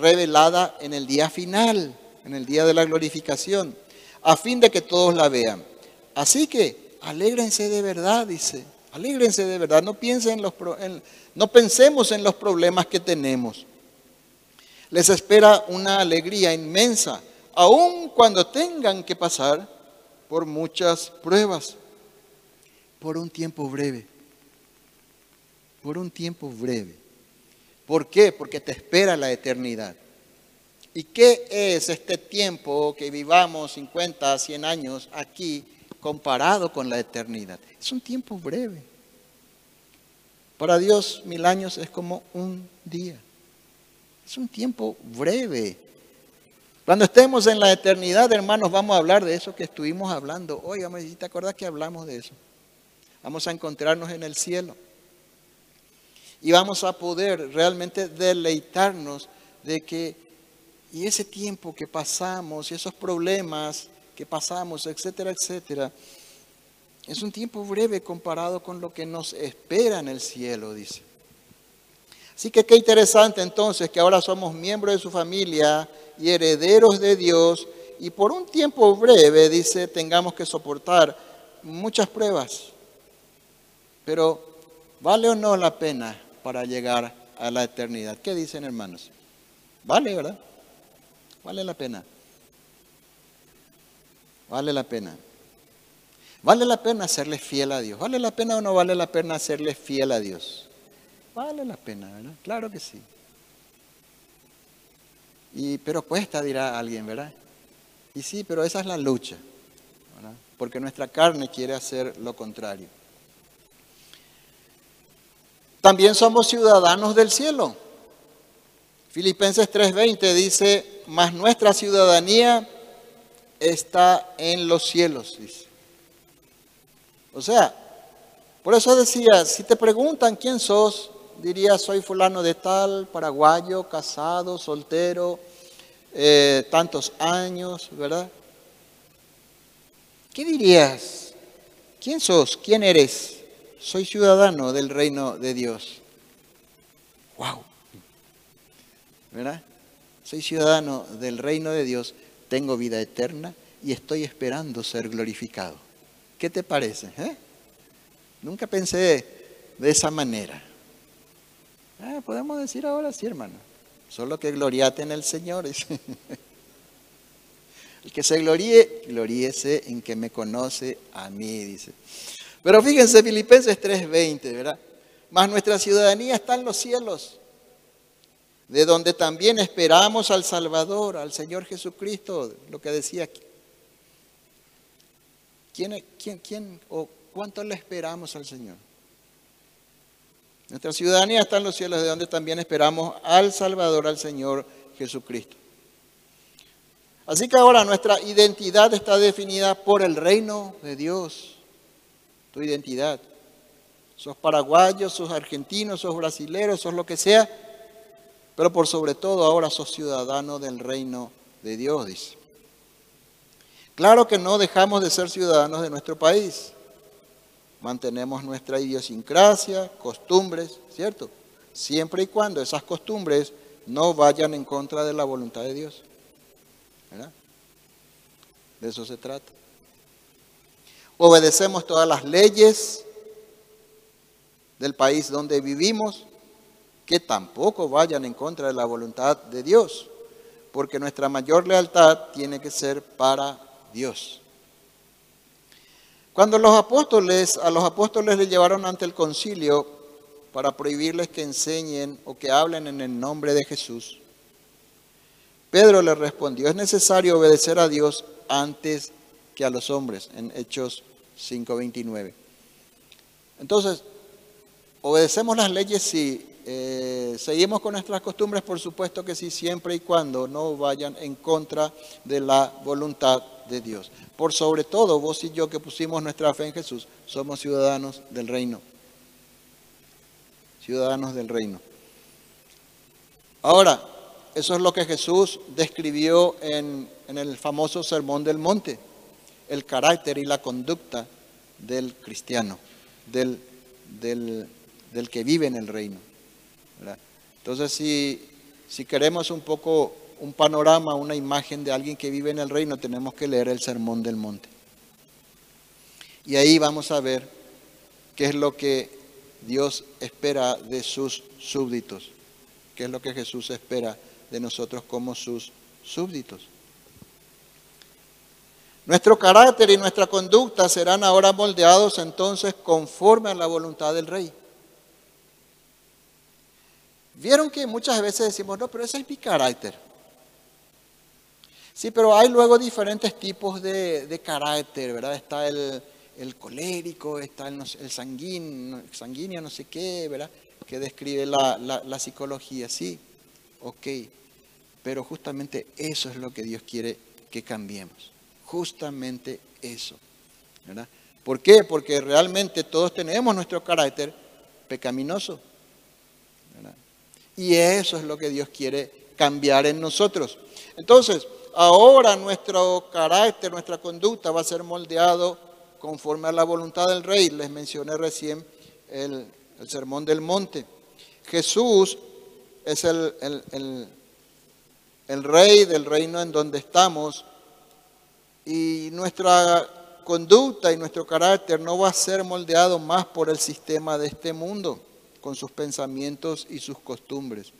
revelada en el día final, en el día de la glorificación, a fin de que todos la vean. Así que alégrense de verdad, dice, alégrense de verdad, no, piensen los, no pensemos en los problemas que tenemos. Les espera una alegría inmensa, aun cuando tengan que pasar por muchas pruebas, por un tiempo breve, por un tiempo breve. ¿Por qué? Porque te espera la eternidad. ¿Y qué es este tiempo que vivamos 50, 100 años aquí comparado con la eternidad? Es un tiempo breve. Para Dios mil años es como un día. Es un tiempo breve. Cuando estemos en la eternidad, hermanos, vamos a hablar de eso que estuvimos hablando hoy. ¿te acuerdas que hablamos de eso? Vamos a encontrarnos en el cielo y vamos a poder realmente deleitarnos de que, y ese tiempo que pasamos, y esos problemas que pasamos, etcétera, etcétera, es un tiempo breve comparado con lo que nos espera en el cielo, dice. Así que qué interesante entonces que ahora somos miembros de su familia y herederos de Dios y por un tiempo breve, dice, tengamos que soportar muchas pruebas. Pero ¿vale o no la pena para llegar a la eternidad. ¿Qué dicen hermanos? Vale, ¿verdad? Vale la pena. Vale la pena. ¿Vale la pena serle fiel a Dios? ¿Vale la pena o no vale la pena serle fiel a Dios? Vale la pena, ¿verdad? Claro que sí. Y, pero cuesta, dirá alguien, ¿verdad? Y sí, pero esa es la lucha, ¿verdad? Porque nuestra carne quiere hacer lo contrario. También somos ciudadanos del cielo. Filipenses 3:20 dice, mas nuestra ciudadanía está en los cielos. O sea, por eso decía, si te preguntan quién sos, dirías, soy fulano de tal, paraguayo, casado, soltero, eh, tantos años, ¿verdad? ¿Qué dirías? ¿Quién sos? ¿Quién eres? soy ciudadano del reino de Dios. ¡Wow! ¿Verdad? Soy ciudadano del reino de Dios, tengo vida eterna y estoy esperando ser glorificado. ¿Qué te parece? Eh? Nunca pensé de esa manera. Ah, podemos decir ahora sí, hermano. Solo que gloriate en el Señor. (laughs) El que se gloríe, gloríese en que me conoce a mí, dice. Pero fíjense, Filipenses 3:20, ¿verdad? Mas nuestra ciudadanía está en los cielos, de donde también esperamos al Salvador, al Señor Jesucristo, lo que decía aquí. ¿Quién, quién, quién o cuánto le esperamos al Señor? Nuestra ciudadanía está en los cielos, de donde también esperamos al Salvador, al Señor Jesucristo. Así que ahora nuestra identidad está definida por el reino de Dios. Tu identidad. Sos paraguayos, sos argentinos, sos brasileros, sos lo que sea, pero por sobre todo ahora sos ciudadano del reino de Dios, dice. Claro que no dejamos de ser ciudadanos de nuestro país. Mantenemos nuestra idiosincrasia, costumbres, ¿cierto? Siempre y cuando esas costumbres no vayan en contra de la voluntad de Dios. ¿Verdad? De eso se trata. Obedecemos todas las leyes del país donde vivimos, que tampoco vayan en contra de la voluntad de Dios, porque nuestra mayor lealtad tiene que ser para Dios. Cuando los apóstoles, a los apóstoles les llevaron ante el concilio para prohibirles que enseñen o que hablen en el nombre de Jesús, Pedro le respondió, es necesario obedecer a Dios antes que a los hombres, en Hechos 5.29. Entonces, obedecemos las leyes, sí, eh, seguimos con nuestras costumbres, por supuesto que sí, siempre y cuando no vayan en contra de la voluntad de Dios. Por sobre todo, vos y yo que pusimos nuestra fe en Jesús, somos ciudadanos del reino. Ciudadanos del reino. Ahora, eso es lo que Jesús describió en, el famoso Sermón del Monte, el carácter y la conducta del cristiano, del, del, que vive en el reino. Entonces, si, si queremos un poco un panorama, una imagen de alguien que vive en el reino, tenemos que leer el Sermón del Monte. Y ahí vamos a ver qué es lo que Dios espera de sus súbditos, qué es lo que Jesús espera de nosotros como sus súbditos. Nuestro carácter y nuestra conducta serán ahora moldeados entonces conforme a la voluntad del rey. Vieron que muchas veces decimos, no, pero ese es mi carácter. Sí, pero hay luego diferentes tipos de, carácter, ¿verdad? Está el, colérico, está el, sanguíneo, sanguíneo, no sé qué, ¿verdad? Que describe la, la psicología, sí, ok. Pero justamente eso es lo que Dios quiere que cambiemos. Justamente eso. ¿verdad? ¿Por qué? Porque realmente todos tenemos nuestro carácter pecaminoso. Y eso es lo que Dios quiere cambiar en nosotros. Entonces, ahora nuestro carácter, nuestra conducta va a ser moldeado conforme a la voluntad del rey. Les mencioné recién el, sermón del monte. Jesús es el, el rey del reino en donde estamos y nuestra conducta y nuestro carácter no va a ser moldeado más por el sistema de este mundo, con sus pensamientos y sus costumbres.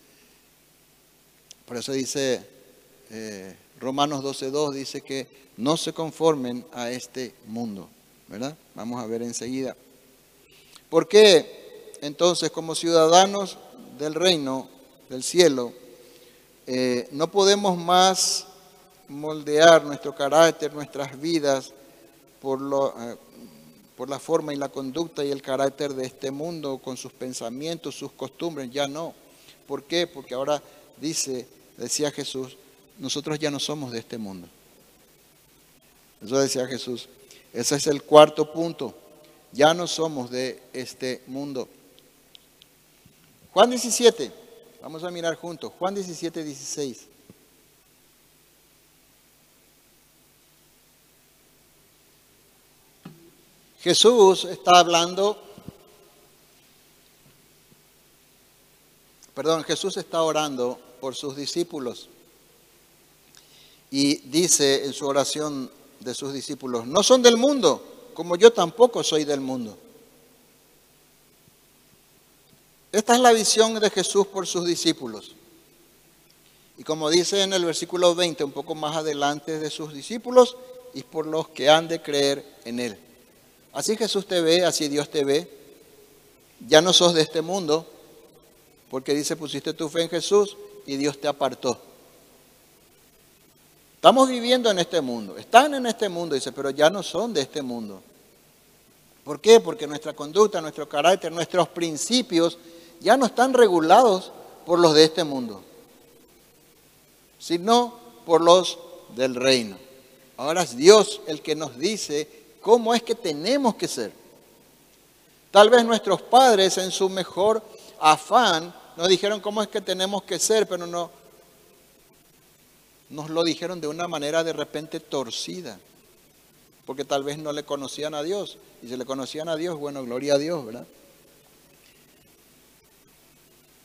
Por eso dice eh, Romanos 12.2 dice que no se conformen a este mundo, ¿verdad? Vamos a ver enseguida. ¿Por qué entonces como ciudadanos del reino del cielo eh, no podemos más moldear nuestro carácter, nuestras vidas por, lo, eh, por la forma y la conducta y el carácter de este mundo, con sus pensamientos, sus costumbres? Ya no. ¿Por qué? Porque ahora dice, decía Jesús, nosotros ya no somos de este mundo. Eso decía Jesús. Ese es el cuarto punto. Ya no somos de este mundo. Juan 17. Vamos a mirar juntos. Juan 17, 16. Jesús está hablando, perdón, Jesús está orando por sus discípulos. Y dice en su oración de sus discípulos, no son del mundo, como yo tampoco soy del mundo. Esta es la visión de Jesús por sus discípulos. Y como dice en el versículo 20, un poco más adelante de sus discípulos, y por los que han de creer en Él. Así Jesús te ve, así Dios te ve. Ya no sos de este mundo, porque dice, pusiste tu fe en Jesús y Dios te apartó. Estamos viviendo en este mundo, están en este mundo, dice, pero ya no son de este mundo. ¿Por qué? Porque nuestra conducta, nuestro carácter, nuestros principios ya no están regulados por los de este mundo, sino por los del reino. Ahora es Dios el que nos dice cómo es que tenemos que ser. Tal vez nuestros padres en su mejor afán nos dijeron cómo es que tenemos que ser, pero no nos lo dijeron de una manera de repente torcida, porque tal vez no le conocían a Dios. Y si le conocían a Dios, bueno, gloria a Dios, ¿verdad?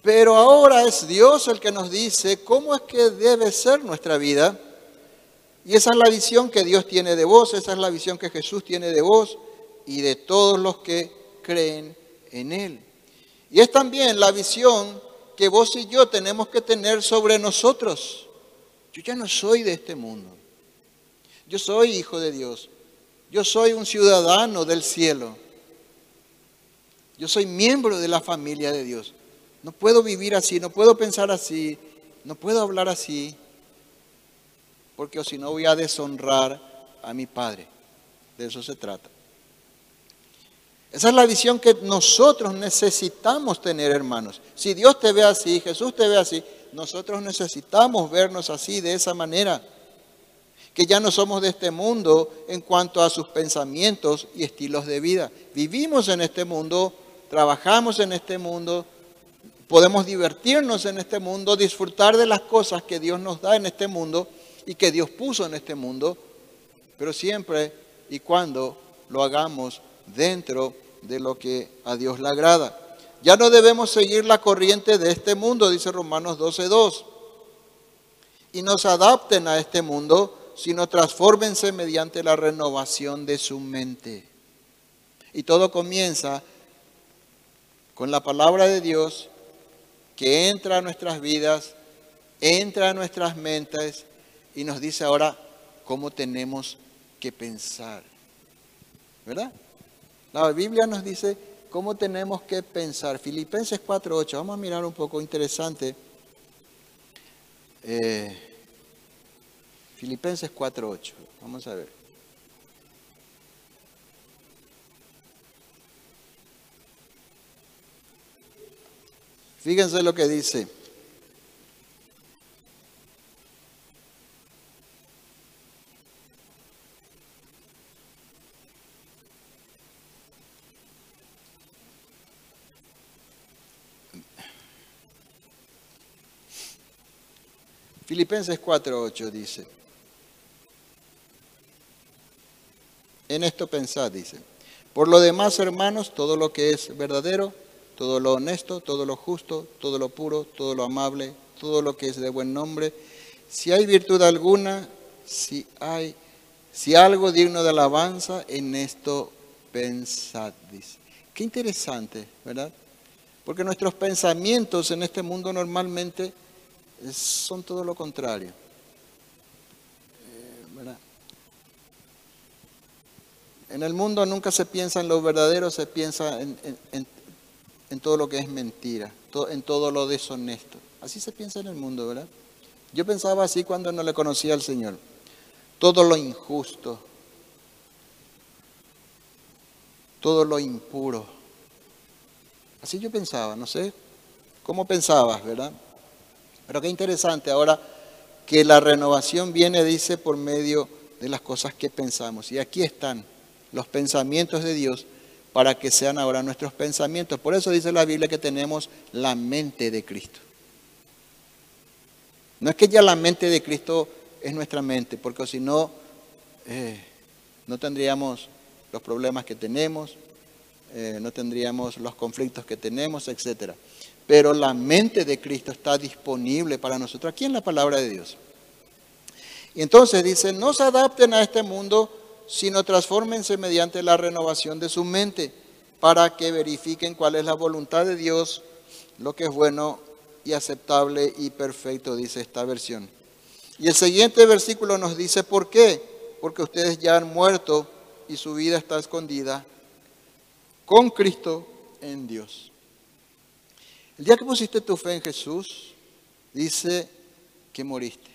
Pero ahora es Dios el que nos dice cómo es que debe ser nuestra vida. Y esa es la visión que Dios tiene de vos, esa es la visión que Jesús tiene de vos y de todos los que creen en Él. Y es también la visión que vos y yo tenemos que tener sobre nosotros. Yo ya no soy de este mundo. Yo soy hijo de Dios. Yo soy un ciudadano del cielo. Yo soy miembro de la familia de Dios. No puedo vivir así, no puedo pensar así, no puedo hablar así, porque si no voy a deshonrar a mi Padre. De eso se trata. Esa es la visión que nosotros necesitamos tener, hermanos. Si Dios te ve así, Jesús te ve así, nosotros necesitamos vernos así, de esa manera. Que ya no somos de este mundo en cuanto a sus pensamientos y estilos de vida. Vivimos en este mundo, trabajamos en este mundo, podemos divertirnos en este mundo, disfrutar de las cosas que Dios nos da en este mundo y que Dios puso en este mundo, pero siempre y cuando lo hagamos dentro de lo que a Dios le agrada. Ya no debemos seguir la corriente de este mundo, dice Romanos 12.2, y no se adapten a este mundo, sino transfórmense mediante la renovación de su mente. Y todo comienza con la palabra de Dios que entra a nuestras vidas, entra a nuestras mentes y nos dice ahora cómo tenemos que pensar. ¿Verdad? La Biblia nos dice cómo tenemos que pensar. Filipenses 4.8, vamos a mirar un poco interesante. Eh, Filipenses 4.8, vamos a ver. Fíjense lo que dice. Filipenses 4.8 dice, en esto pensad, dice, por lo demás, hermanos, todo lo que es verdadero, todo lo honesto, todo lo justo, todo lo puro, todo lo amable, todo lo que es de buen nombre. Si hay virtud alguna, si hay, si algo digno de alabanza, en esto pensad, dice. Qué interesante, ¿verdad? Porque nuestros pensamientos en este mundo normalmente son todo lo contrario. Eh. En el mundo nunca se piensa en lo verdadero, se piensa en, en todo lo que es mentira, en todo lo deshonesto. Así se piensa en el mundo, ¿verdad? Yo pensaba así cuando no le conocía al Señor. Todo lo injusto, todo lo impuro. Así yo pensaba, no sé cómo pensabas, ¿verdad? Pero qué interesante ahora que la renovación viene, dice, por medio de las cosas que pensamos. Y aquí están los pensamientos de Dios para que sean ahora nuestros pensamientos. Por eso dice la Biblia que tenemos la mente de Cristo. No es que ya la mente de Cristo es nuestra mente, porque si no, eh, no tendríamos los problemas que tenemos, eh, no tendríamos los conflictos que tenemos, etc. Pero la mente de Cristo está disponible para nosotros aquí en la palabra de Dios. Y entonces dice, no se adapten a este mundo, sino transfórmense mediante la renovación de su mente para que verifiquen cuál es la voluntad de Dios, lo que es bueno y aceptable y perfecto, dice esta versión. Y el siguiente versículo nos dice por qué, porque ustedes ya han muerto y su vida está escondida con Cristo en Dios. El día que pusiste tu fe en Jesús, dice que moriste.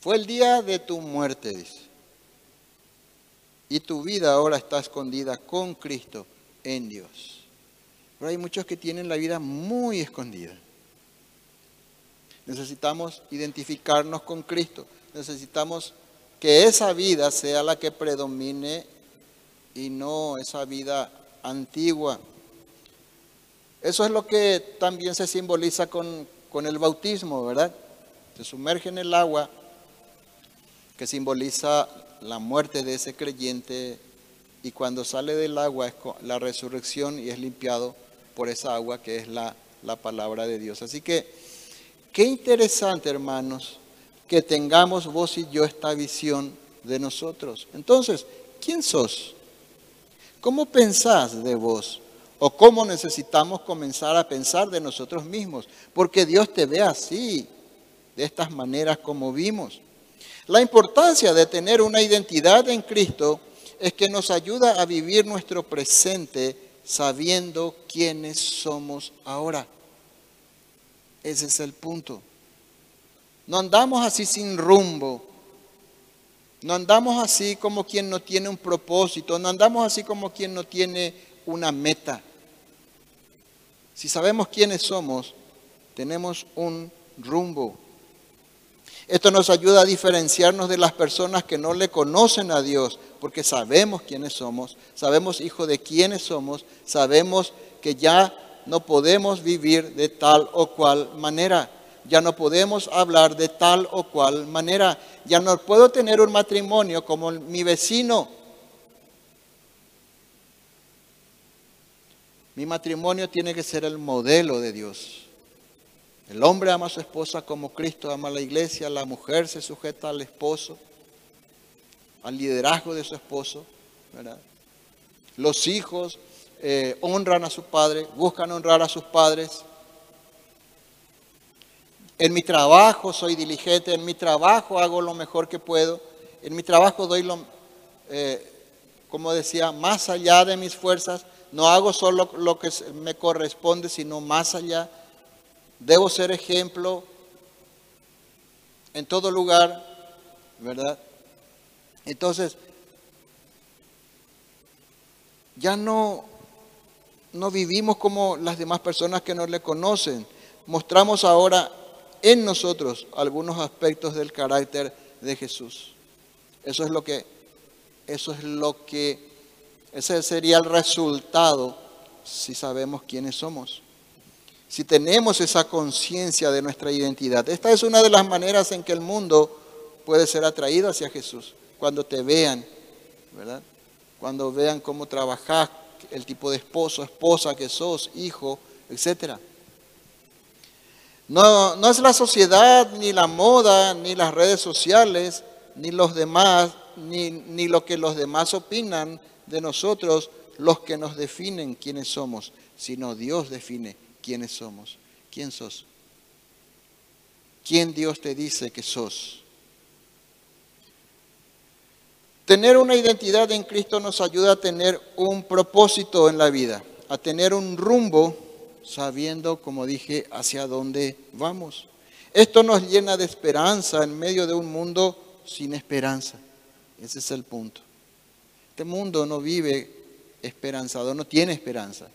Fue el día de tu muerte, dice y tu vida ahora está escondida con Cristo en Dios. Pero hay muchos que tienen la vida muy escondida. Necesitamos identificarnos con Cristo. Necesitamos que esa vida sea la que predomine y no esa vida antigua. Eso es lo que también se simboliza con, con el bautismo, ¿verdad? Se sumerge en el agua que simboliza la muerte de ese creyente y cuando sale del agua es la resurrección y es limpiado por esa agua que es la, la palabra de Dios. Así que, qué interesante, hermanos, que tengamos vos y yo esta visión de nosotros. Entonces, ¿quién sos? ¿Cómo pensás de vos? ¿O cómo necesitamos comenzar a pensar de nosotros mismos? Porque Dios te ve así, de estas maneras como vimos. La importancia de tener una identidad en Cristo es que nos ayuda a vivir nuestro presente sabiendo quiénes somos ahora. Ese es el punto. No andamos así sin rumbo. No andamos así como quien no tiene un propósito. No andamos así como quien no tiene una meta. Si sabemos quiénes somos, tenemos un rumbo. Esto nos ayuda a diferenciarnos de las personas que no le conocen a Dios, porque sabemos quiénes somos, sabemos hijo de quiénes somos, sabemos que ya no podemos vivir de tal o cual manera, ya no podemos hablar de tal o cual manera, ya no puedo tener un matrimonio como mi vecino. Mi matrimonio tiene que ser el modelo de Dios. El hombre ama a su esposa como Cristo ama a la iglesia, la mujer se sujeta al esposo, al liderazgo de su esposo. Los hijos eh, honran a su padre, buscan honrar a sus padres. En mi trabajo soy diligente, en mi trabajo hago lo mejor que puedo, en mi trabajo doy lo, eh, como decía, más allá de mis fuerzas, no hago solo lo que me corresponde, sino más allá Debo ser ejemplo en todo lugar, ¿verdad? Entonces, ya no, no vivimos como las demás personas que no le conocen. Mostramos ahora en nosotros algunos aspectos del carácter de Jesús. Eso es lo que, eso es lo que, ese sería el resultado si sabemos quiénes somos si tenemos esa conciencia de nuestra identidad. Esta es una de las maneras en que el mundo puede ser atraído hacia Jesús, cuando te vean, ¿verdad? Cuando vean cómo trabajas, el tipo de esposo, esposa que sos, hijo, etc. No, no es la sociedad, ni la moda, ni las redes sociales, ni los demás, ni, ni lo que los demás opinan de nosotros los que nos definen quiénes somos, sino Dios define quiénes somos. ¿Quién sos? ¿Quién Dios te dice que sos? Tener una identidad en Cristo nos ayuda a tener un propósito en la vida, a tener un rumbo sabiendo, como dije, hacia dónde vamos. Esto nos llena de esperanza en medio de un mundo sin esperanza. Ese es el punto. Este mundo no vive esperanzado, no tiene esperanza.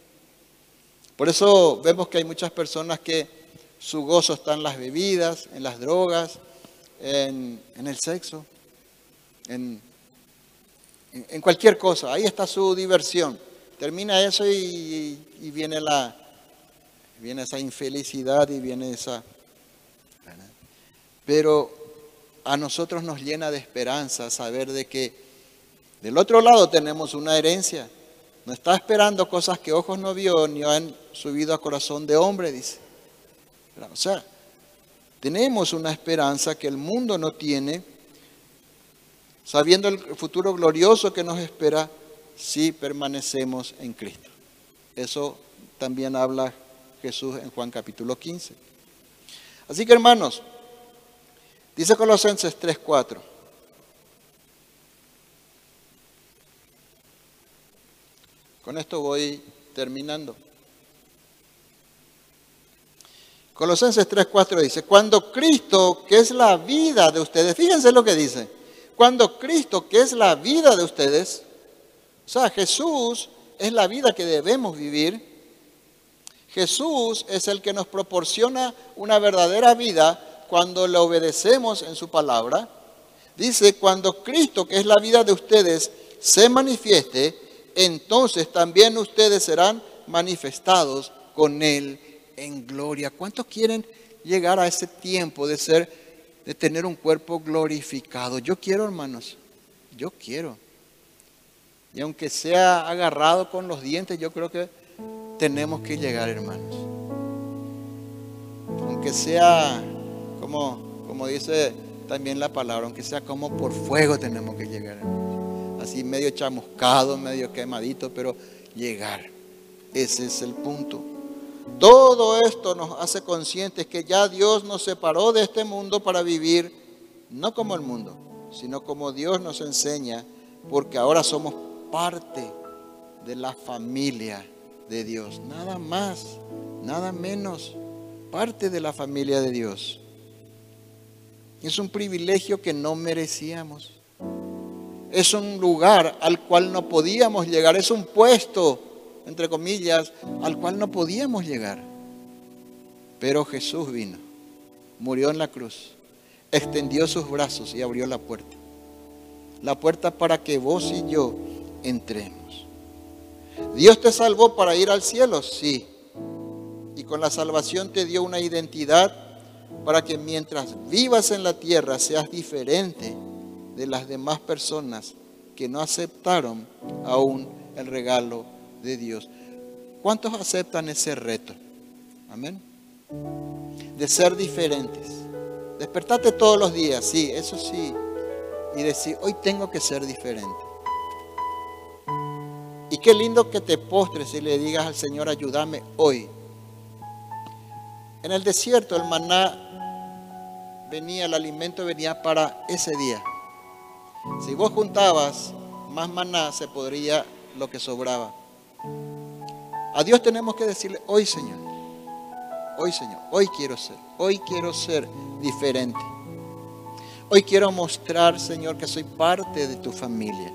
Por eso vemos que hay muchas personas que su gozo está en las bebidas, en las drogas, en, el sexo, en, cualquier cosa. Ahí está su diversión. Termina eso y, viene, la, viene esa infelicidad y viene esa... Pero a nosotros nos llena de esperanza saber de que del otro lado tenemos una herencia no está esperando cosas que ojos no vio ni han subido a corazón de hombre, dice. O sea, tenemos una esperanza que el mundo no tiene, sabiendo el futuro glorioso que nos espera si permanecemos en Cristo. Eso también habla Jesús en Juan capítulo 15. Así que hermanos, dice Colosenses 3:4. Con esto voy terminando. Colosenses 3:4 dice, cuando Cristo, que es la vida de ustedes, fíjense lo que dice, cuando Cristo, que es la vida de ustedes, o sea, Jesús es la vida que debemos vivir, Jesús es el que nos proporciona una verdadera vida cuando le obedecemos en su palabra. Dice, cuando Cristo, que es la vida de ustedes, se manifieste, entonces también ustedes serán manifestados con Él en gloria. ¿Cuántos quieren llegar a ese tiempo de ser, de tener un cuerpo glorificado? Yo quiero, hermanos, yo quiero. Y aunque sea agarrado con los dientes, yo creo que tenemos que llegar, hermanos. Aunque sea como, como dice también la palabra, aunque sea como por fuego tenemos que llegar. Así medio chamuscado, medio quemadito, pero llegar. Ese es el punto. Todo esto nos hace conscientes que ya Dios nos separó de este mundo para vivir no como el mundo, sino como Dios nos enseña, porque ahora somos parte de la familia de Dios. Nada más, nada menos, parte de la familia de Dios. Es un privilegio que no merecíamos. Es un lugar al cual no podíamos llegar. Es un puesto, entre comillas, al cual no podíamos llegar. Pero Jesús vino, murió en la cruz, extendió sus brazos y abrió la puerta. La puerta para que vos y yo entremos. Dios te salvó para ir al cielo, sí. Y con la salvación te dio una identidad para que mientras vivas en la tierra seas diferente de las demás personas que no aceptaron aún el regalo de Dios. ¿Cuántos aceptan ese reto? Amén. De ser diferentes. Despertate todos los días, sí, eso sí. Y decir, hoy tengo que ser diferente. Y qué lindo que te postres y le digas al Señor, ayúdame hoy. En el desierto el maná venía, el alimento venía para ese día. Si vos juntabas más maná, se podría lo que sobraba. A Dios tenemos que decirle, hoy Señor, hoy Señor, hoy quiero ser, hoy quiero ser diferente. Hoy quiero mostrar, Señor, que soy parte de tu familia.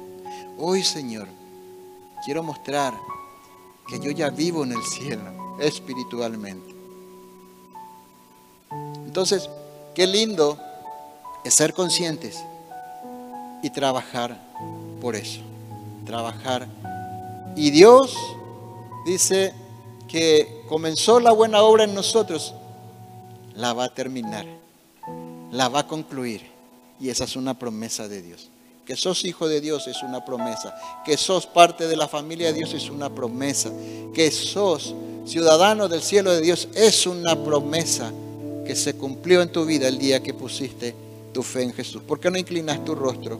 Hoy, Señor, quiero mostrar que yo ya vivo en el cielo espiritualmente. Entonces, qué lindo es ser conscientes y trabajar por eso. Trabajar. Y Dios dice que comenzó la buena obra en nosotros, la va a terminar, la va a concluir. Y esa es una promesa de Dios. Que sos hijo de Dios es una promesa. Que sos parte de la familia de Dios es una promesa. Que sos ciudadano del cielo de Dios es una promesa que se cumplió en tu vida el día que pusiste tu fe en Jesús. ¿Por qué no inclinas tu rostro?